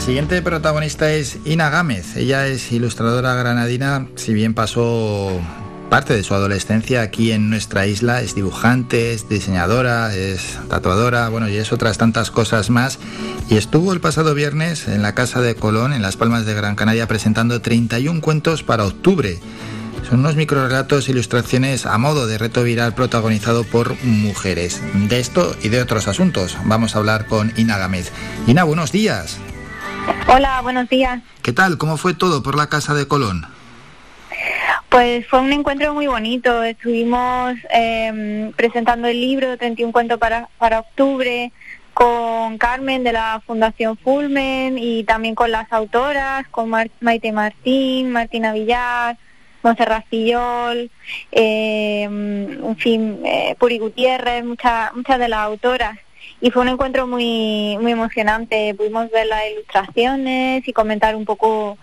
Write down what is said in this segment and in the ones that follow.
La siguiente protagonista es Ina Gámez. Ella es ilustradora granadina, si bien pasó parte de su adolescencia aquí en nuestra isla, es dibujante, es diseñadora, es tatuadora, bueno, y es otras tantas cosas más. Y estuvo el pasado viernes en la Casa de Colón, en Las Palmas de Gran Canaria, presentando 31 cuentos para octubre. Son unos microrelatos ilustraciones a modo de reto viral protagonizado por mujeres. De esto y de otros asuntos vamos a hablar con Ina Gámez. Ina, buenos días. Hola, buenos días. ¿Qué tal? ¿Cómo fue todo por la Casa de Colón? Pues fue un encuentro muy bonito. Estuvimos em, presentando el libro 31 cuentos para, para octubre con Carmen de la Fundación Fulmen y también con las autoras, con Maite Martín, Martina Villar, Monserrat Fillol, eh, en fin, eh, Puri Gutiérrez, muchas muchas de las autoras. Y fue un encuentro muy, muy emocionante. Pudimos ver las ilustraciones y comentar un poco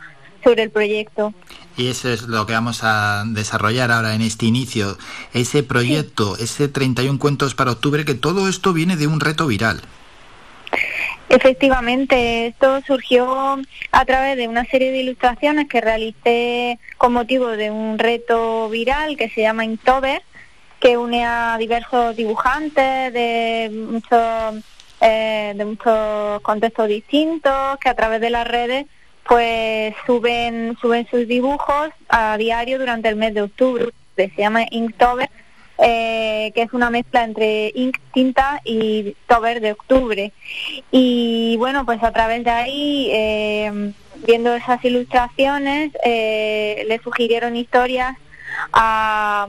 sobre el proyecto. Y eso es lo que vamos a desarrollar ahora en este inicio. Ese proyecto, ese 31 cuentos para octubre, que todo esto viene de un reto viral. Efectivamente, esto surgió a través de una serie de ilustraciones que realicé con motivo de un reto viral que se llama Inktober, que une a diversos dibujantes de muchos, eh, de muchos contextos distintos, que a través de las redes pues suben, suben sus dibujos a diario durante el mes de octubre. Se llama Inktober eh, que es una mezcla entre ink, tinta y tober de octubre. Y bueno, pues a través de ahí, eh, viendo esas ilustraciones, eh, le sugirieron historias a,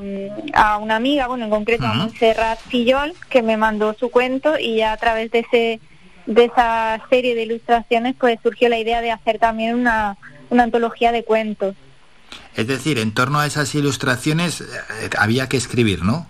una amiga, bueno, en concreto a Montserrat Fillol, que me mandó su cuento y ya a través de ese de esa serie de ilustraciones pues surgió la idea de hacer también una, una antología de cuentos. Es decir, en torno a esas ilustraciones eh, había que escribir, ¿no?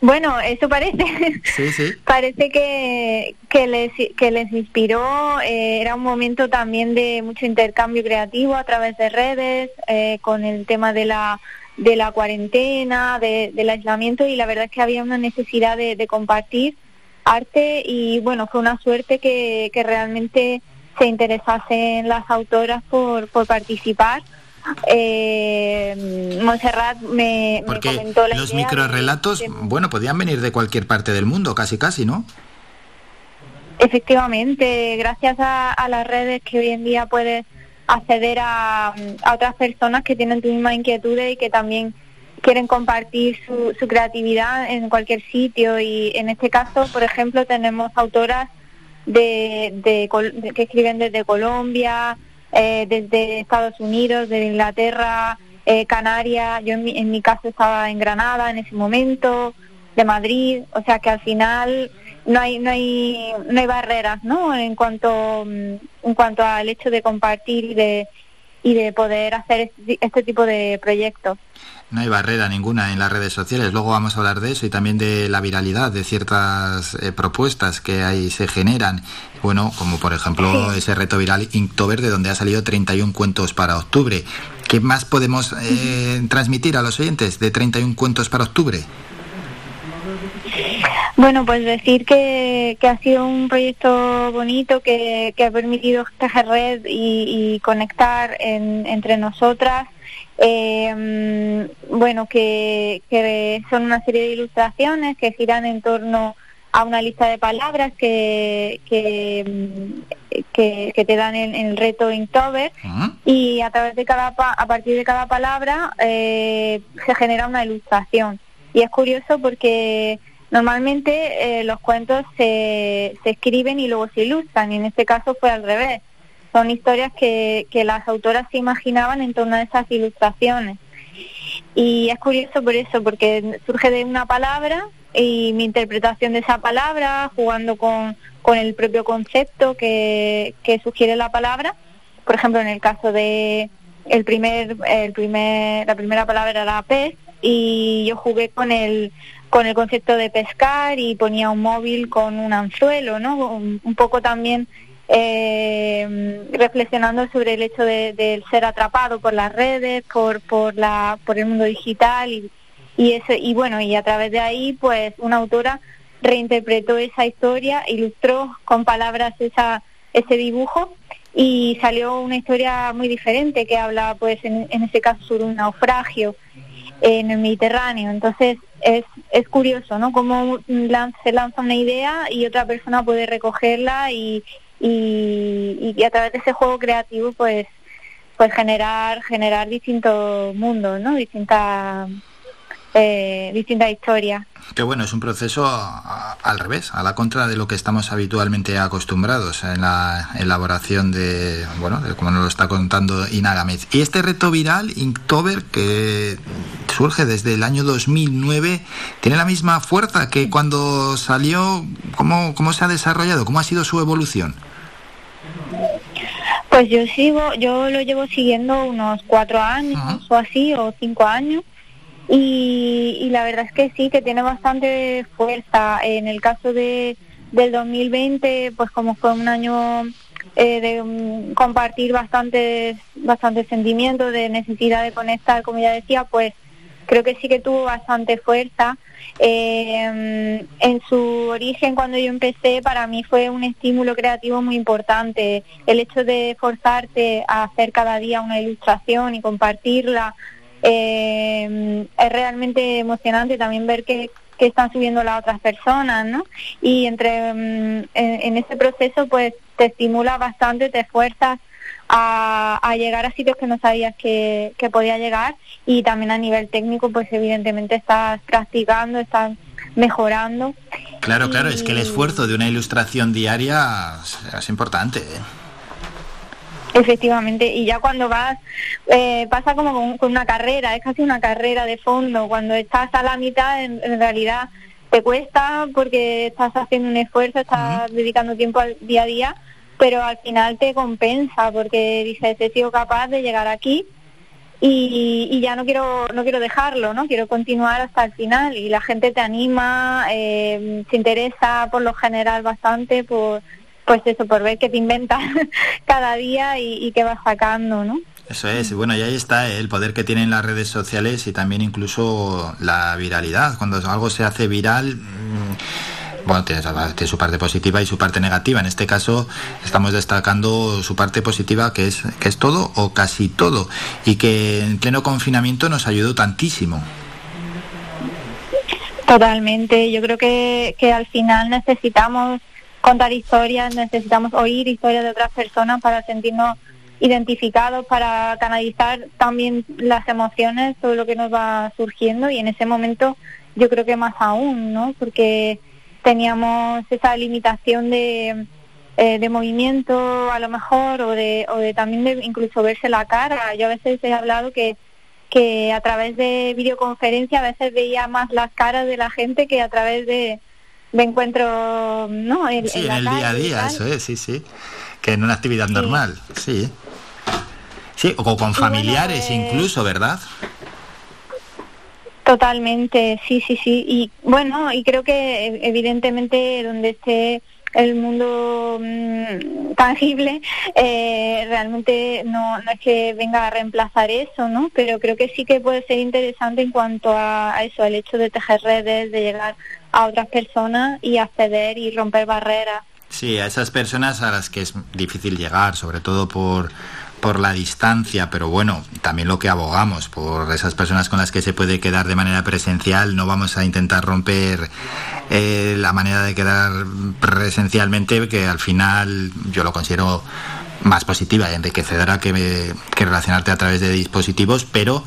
Bueno, eso parece. Sí, sí. parece que, que, les, que les inspiró. Eh, era un momento también de mucho intercambio creativo a través de redes, eh, con el tema de la, de la cuarentena, del aislamiento, y la verdad es que había una necesidad de, de compartir arte y bueno, fue una suerte que, que realmente se interesasen las autoras por, por participar. Eh, Montserrat me, comentó la los microrelatos, bueno, podían venir de cualquier parte del mundo, casi casi, ¿no? Efectivamente, gracias a, las redes que hoy en día puedes acceder a, a, otras personas que tienen tu misma inquietud y que también quieren compartir su, su creatividad en cualquier sitio y en este caso, por ejemplo, tenemos autoras de, que escriben desde Colombia, eh, desde Estados Unidos, de Inglaterra, eh, Canarias. Yo en mi, en mi caso estaba en Granada en ese momento, de Madrid. O sea que al final no hay no hay no hay barreras, ¿no? En cuanto mm, en cuanto al hecho de compartir y de y de poder hacer este, este tipo de proyectos. No hay barrera ninguna en las redes sociales. Luego vamos a hablar de eso y también de la viralidad de ciertas eh, propuestas que ahí se generan. Bueno, como por ejemplo ese reto viral Inktober, de donde ha salido 31 cuentos para octubre. ¿Qué más podemos eh, transmitir a los oyentes de 31 cuentos para octubre? Bueno, pues decir que, que ha sido un proyecto bonito que, que ha permitido tejer red y, y conectar en, entre nosotras eh, bueno, que, que, son una serie de ilustraciones que giran en torno a una lista de palabras que, que, que, te dan en, el reto Inktober y a través de cada a partir de cada palabra eh, se genera una ilustración. Y es curioso porque normalmente eh, los cuentos se, se escriben y luego se ilustran. Y en este caso fue al revés son historias que, que las autoras se imaginaban en torno a esas ilustraciones. Y es curioso por eso, porque surge de una palabra y mi interpretación de esa palabra, jugando con, con el propio concepto que, que sugiere la palabra. Por ejemplo, en el caso de el primer, el primer, la primera palabra era pez y yo jugué con el con el concepto de pescar y ponía un móvil con un anzuelo, ¿no? un poco también eh, reflexionando sobre el hecho de, ser atrapado por las redes, por, por, la, por el mundo digital y, y, eso, y bueno, y a través de ahí pues una autora reinterpretó esa historia, ilustró con palabras esa, ese dibujo y salió una historia muy diferente que habla pues en, en este caso sobre un naufragio en el Mediterráneo. Entonces es, es curioso, ¿no? Cómo se lanza una idea y otra persona puede recogerla y, y, y a través de ese juego creativo pues pues generar generar distintos mundos, ¿no? Distintas eh, distintas historias. Que bueno, es un proceso al revés, a la contra de lo que estamos habitualmente acostumbrados en la elaboración de, bueno, como nos lo está contando Ina Gámez. Y este reto viral, Inktober, que surge desde el año 2009, ¿tiene la misma fuerza que cuando salió? ¿Cómo, cómo se ha desarrollado? ¿Cómo ha sido su evolución? Pues yo sigo, yo lo llevo siguiendo unos cuatro años o así, o cinco años. Y, la verdad es que sí, que tiene bastante fuerza. En el caso de, del 2020, pues como fue un año eh, de um, compartir bastantes, bastantes sentimientos, de necesidad de conectar, como ya decía, pues creo que sí que tuvo bastante fuerza. Eh, en su origen, cuando yo empecé, para mí fue un estímulo creativo muy importante. El hecho de forzarte a hacer cada día una ilustración y compartirla, eh, es realmente emocionante también ver que, que, están subiendo las otras personas, ¿no? Y entre mm, en, ese proceso, pues te estimula bastante, te esfuerzas a, llegar a sitios que no sabías que, que podía llegar y también a nivel técnico, pues evidentemente estás practicando, estás mejorando. Claro, claro, es que el esfuerzo de una ilustración diaria es importante. ¿eh? Efectivamente, y ya cuando vas, eh, pasa como con, una carrera, es casi una carrera de fondo, cuando estás a la mitad en, realidad te cuesta porque estás haciendo un esfuerzo, estás dedicando tiempo al día a día, pero al final te compensa porque dices, he sido capaz de llegar aquí y, y, ya no quiero no quiero dejarlo, ¿no? Quiero continuar hasta el final y la gente te anima, eh, se interesa por lo general bastante por pues eso, por ver qué te inventas cada día y, y qué vas sacando, ¿no? Eso es, bueno, y ahí está el poder que tienen las redes sociales y también incluso la viralidad. Cuando algo se hace viral, mm, bueno, tiene, su parte positiva y su parte negativa. En este caso estamos destacando su parte positiva, que es, que es todo o casi todo, y que en pleno confinamiento nos ayudó tantísimo. Totalmente, yo creo que, que al final necesitamos contar historias, necesitamos oír historias de otras personas para sentirnos identificados, para canalizar también las emociones, todo lo que nos va surgiendo y en ese momento yo creo que más aún, ¿no? Porque teníamos esa limitación de, eh, de movimiento a lo mejor o de, o de también de incluso verse la cara. Yo a veces he hablado que que a través de videoconferencia a veces veía más las caras de la gente que a través de, me encuentro, ¿no? En, sí, en, el día a día, eso es, sí, sí. Que en una actividad normal, sí. Sí, o con familiares pues incluso, ¿verdad? Totalmente, sí, sí, sí. Y bueno, y creo que evidentemente donde esté el mundo mm, tangible eh, realmente no, no es que venga a reemplazar eso, ¿no? Pero creo que sí que puede ser interesante en cuanto a, a eso, el hecho de tejer redes, de llegar a otras personas y acceder y romper barreras. Sí, a esas personas a las que es difícil llegar, sobre todo por, por la distancia, pero bueno, también lo que abogamos, por esas personas con las que se puede quedar de manera presencial, no vamos a intentar romper eh, la manera de quedar presencialmente, que al final yo lo considero más positiva y enriquecedora que, que relacionarte a través de dispositivos, pero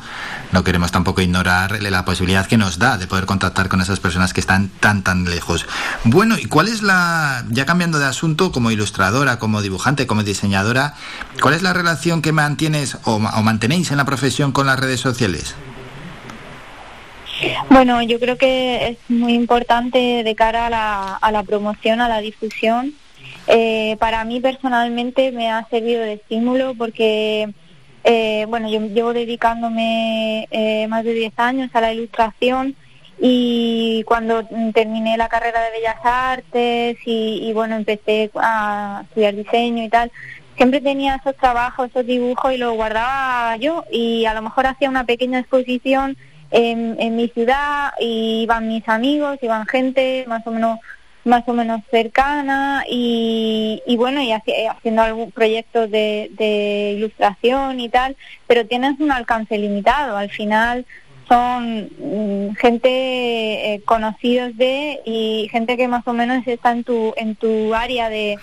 no queremos tampoco ignorar la posibilidad que nos da de poder contactar con esas personas que están tan, tan lejos. Bueno, ¿y cuál es la, ya cambiando de asunto, como ilustradora, como dibujante, como diseñadora, cuál es la relación que mantienes o, mantenéis en la profesión con las redes sociales? Bueno, yo creo que es muy importante de cara a la, a la promoción, a la difusión. Eh, para mí personalmente me ha servido de estímulo porque eh, bueno, yo llevo dedicándome eh, más de 10 años a la ilustración y cuando terminé la carrera de Bellas Artes y, bueno, empecé a estudiar diseño y tal, siempre tenía esos trabajos, esos dibujos y los guardaba yo y a lo mejor hacía una pequeña exposición en, en mi ciudad y iban mis amigos, iban gente más o menos más o menos cercana y, y, bueno, y haciendo algún proyecto de, ilustración y tal, pero tienes un alcance limitado. Al final son mm, gente eh, conocidos de y gente que más o menos está en tu, en tu área de,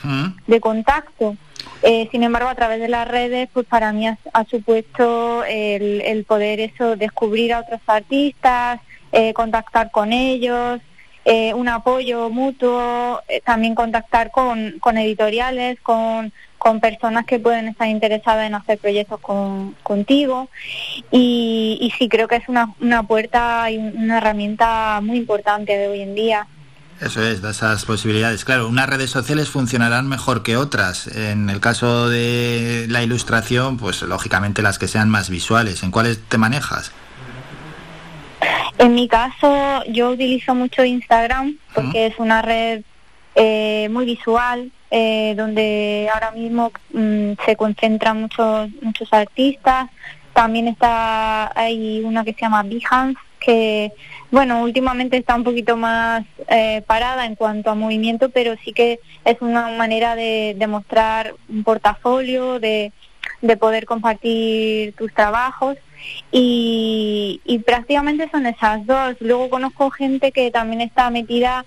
contacto. Eh, sin embargo, a través de las redes, pues para mí ha, supuesto el, el, poder eso, descubrir a otros artistas, eh, contactar con ellos, eh, un apoyo mutuo, eh, también contactar con, con editoriales, con, con, personas que pueden estar interesadas en hacer proyectos con, contigo. Y, y sí, creo que es una, una puerta y una herramienta muy importante de hoy en día. Eso es, de esas posibilidades. Claro, unas redes sociales funcionarán mejor que otras. En el caso de la ilustración, pues lógicamente las que sean más visuales. ¿En cuáles te manejas? En mi caso, yo utilizo mucho Instagram porque es una red eh, muy visual, eh, donde ahora mismo mm, se concentran muchos muchos artistas. También está hay una que se llama Behance, que bueno, últimamente está un poquito más eh, parada en cuanto a movimiento, pero sí que es una manera de, de mostrar un portafolio, de, de poder compartir tus trabajos y, y prácticamente son esas dos. Luego conozco gente que también está metida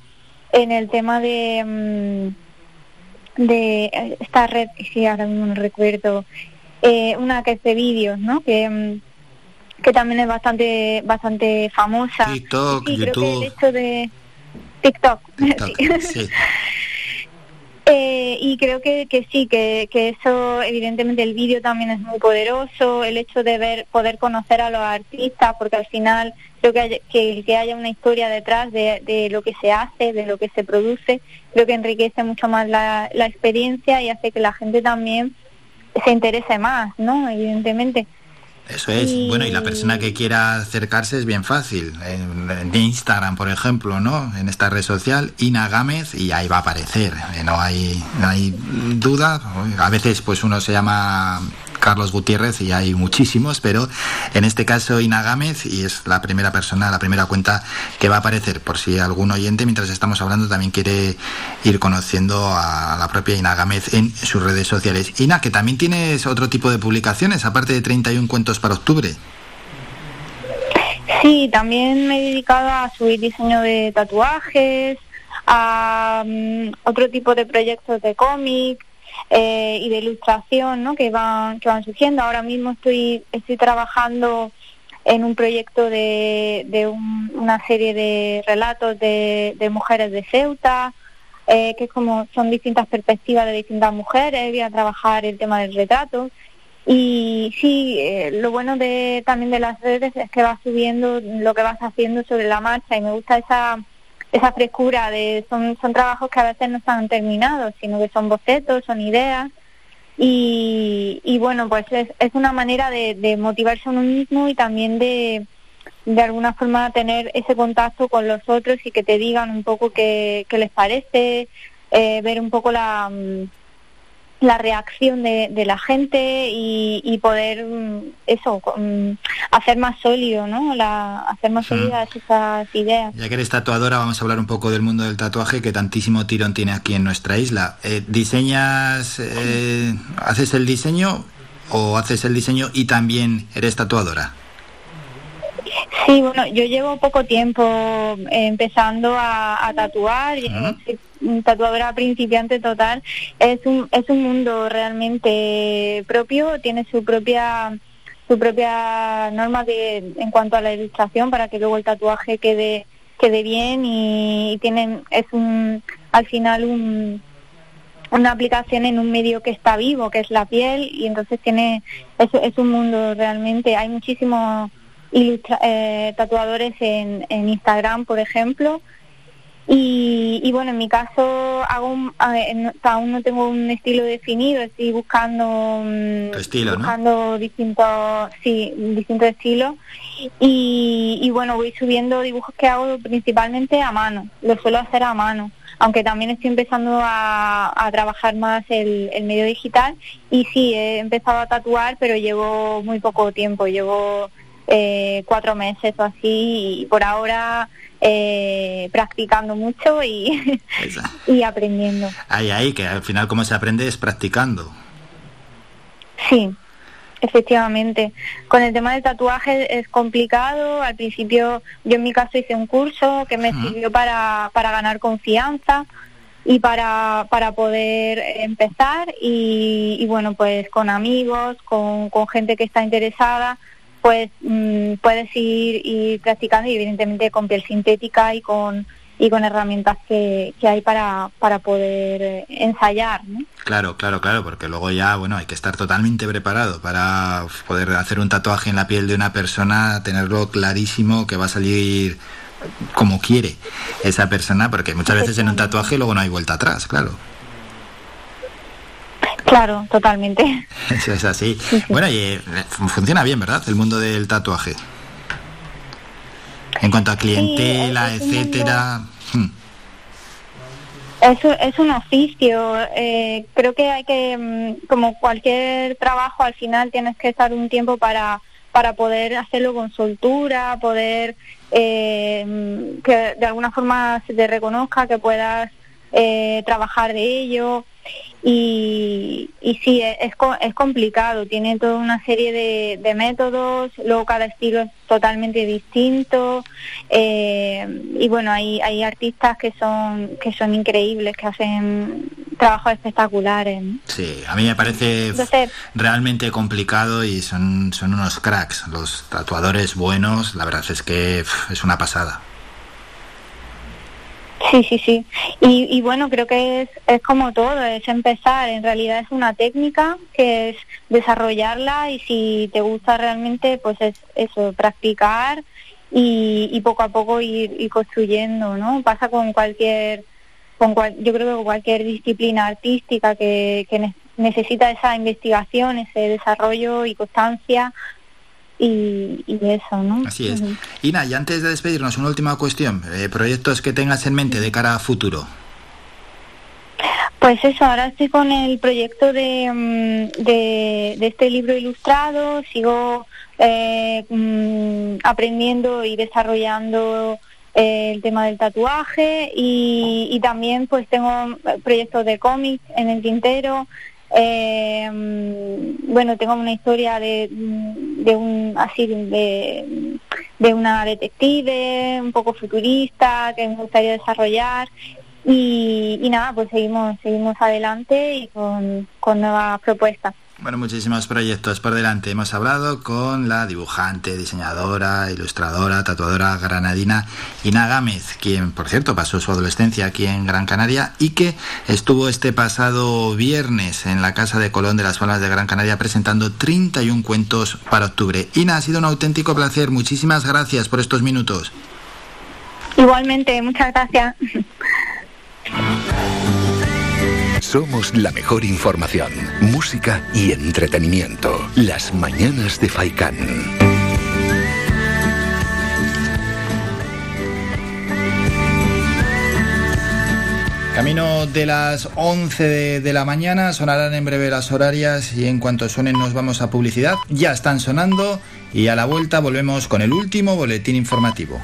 en el tema de, mm, de esta red, que ahora mismo no recuerdo, eh, una que es de vídeos, ¿no? Que, mm, que también es bastante bastante famosa. TikTok, sí, YouTube. Creo que el hecho de TikTok. sí. Y creo que, que sí, que, que eso, evidentemente el vídeo también es muy poderoso, el hecho de ver, poder conocer a los artistas, porque al final creo que, que, que haya una historia detrás de, de, lo que se hace, de lo que se produce, creo que enriquece mucho más la, la experiencia y hace que la gente también se interese más, ¿no? Evidentemente. Eso es. Bueno, y la persona que quiera acercarse es bien fácil. En, Instagram, por ejemplo, ¿no? En esta red social, Ina Gámez, y ahí va a aparecer. Eh, no hay, no hay duda. A veces, pues uno se llama Carlos Gutiérrez y hay muchísimos, pero en este caso Ina Gámez y es la primera persona, la primera cuenta que va a aparecer por si algún oyente mientras estamos hablando también quiere ir conociendo a la propia Ina Gámez en sus redes sociales. Ina, que también tienes otro tipo de publicaciones, aparte de 31 cuentos para octubre. Sí, también me he dedicado a subir diseño de tatuajes, a um, otro tipo de proyectos de cómic, eh, y de ilustración ¿no? que van que van surgiendo. Ahora mismo estoy estoy trabajando en un proyecto de, de una serie de relatos de, de mujeres de Ceuta eh, que como son distintas perspectivas de distintas mujeres. Voy a trabajar el tema del retrato. Y sí, eh, lo bueno de también de las redes es que vas subiendo lo que vas haciendo sobre la marcha y me gusta esa esa frescura de son, son trabajos que a veces no están terminados, sino que son bocetos, son ideas. Y, y bueno, pues es, es una manera de, de motivarse a uno mismo y también de, de alguna forma tener ese contacto con los otros y que te digan un poco qué, qué les parece, eh, ver un poco la, la reacción de, de la gente y, y, poder mm, eso hacer más sólido no la hacer más sólidas esas ideas. Ya que eres tatuadora vamos a hablar un poco del mundo del tatuaje que tantísimo tirón tiene aquí en nuestra isla. Eh, diseñas eh, haces el diseño o haces el diseño y también eres tatuadora Sí, bueno, yo llevo poco tiempo eh, empezando a, a tatuar, tatuadora principiante total. Es un, es un mundo realmente propio, tiene su propia su propia norma de, en cuanto a la ilustración para que luego el tatuaje quede quede bien y, tienen es un al final un una aplicación en un medio que está vivo, que es la piel, y entonces tiene, es, es un mundo realmente, hay muchísimos eh, tatuadores en, en Instagram, por ejemplo. Y, y bueno, en mi caso hago aún no tengo un estilo definido, estoy buscando mm, estilo, buscando distintos sí, distintos estilos y, y bueno, voy subiendo dibujos que hago principalmente a mano, lo suelo hacer a mano aunque también estoy empezando a, a trabajar más el, el, medio digital. Y sí, he empezado a tatuar, pero llevo muy poco tiempo, llevo eh, cuatro meses o así y por ahora eh, practicando mucho y, y aprendiendo. Ahí, ahí, que al final como se aprende es practicando. Sí, efectivamente. Con el tema del tatuaje es complicado. Al principio yo en mi caso hice un curso que me sirvió para, para ganar confianza y para, para poder empezar y, bueno, pues con amigos, con, con gente que está interesada, pues mm, puedes ir, ir practicando y evidentemente con piel sintética y con y con herramientas que, que hay para, para poder eh, ensayar. ¿no? Claro, claro, claro, porque luego ya, bueno, hay que estar totalmente preparado para poder hacer un tatuaje en la piel de una persona, tenerlo clarísimo que va a salir como quiere esa persona, porque muchas veces en un tatuaje luego no hay vuelta atrás, claro. Claro, totalmente. Eso es así. Bueno, y eh, funciona bien, ¿verdad? El mundo del tatuaje. En cuanto a clientela, etcétera. Hmm. Es, es un oficio. Eh, creo que hay que, mm, como cualquier trabajo, al final tienes que estar un tiempo para, para poder hacerlo con soltura, poder eh, que de alguna forma se te reconozca, que puedas eh, trabajar de ello. Y, y sí, es, es complicado, tiene toda una serie de, métodos, luego cada estilo es totalmente distinto eh, y bueno, hay, hay artistas que son, que son increíbles, que hacen trabajos espectaculares. Sí, a mí me parece realmente complicado y son, son unos cracks, los tatuadores buenos, la verdad es que es una pasada. Sí, sí, sí. Y, y bueno, creo que es, es como todo, es empezar. En realidad es una técnica que es desarrollarla y si te gusta realmente, pues es eso, practicar y, y poco a poco ir, construyendo, ¿no? Pasa con cualquier, con yo creo que con cualquier disciplina artística que, que necesita esa investigación, ese desarrollo y constancia y, eso, ¿no? Así es. Ina, y antes de despedirnos, una última cuestión. Eh, ¿Proyectos que tengas en mente de cara a futuro? Pues eso, ahora estoy con el proyecto de, mm, de, este libro ilustrado, sigo eh, mm, aprendiendo y desarrollando eh, el tema del tatuaje y, y también pues tengo proyectos de cómics en el tintero, eh, bueno, tengo una historia de, de un así de, de una detective un poco futurista que me gustaría desarrollar y, y nada, pues seguimos seguimos adelante y con, con nuevas propuestas. Bueno, muchísimos proyectos por delante. Hemos hablado con la dibujante, diseñadora, ilustradora, tatuadora granadina Ina Gámez, quien, por cierto, pasó su adolescencia aquí en Gran Canaria y que estuvo este pasado viernes en la Casa de Colón de las Palmas de Gran Canaria presentando 31 cuentos para octubre. Ina, ha sido un auténtico placer. Muchísimas gracias por estos minutos. Igualmente, muchas gracias. Somos la mejor información, música y entretenimiento. Las mañanas de Faikán. Camino de las 11 de, la mañana, sonarán en breve las horarias y en cuanto suenen nos vamos a publicidad. Ya están sonando y a la vuelta volvemos con el último boletín informativo.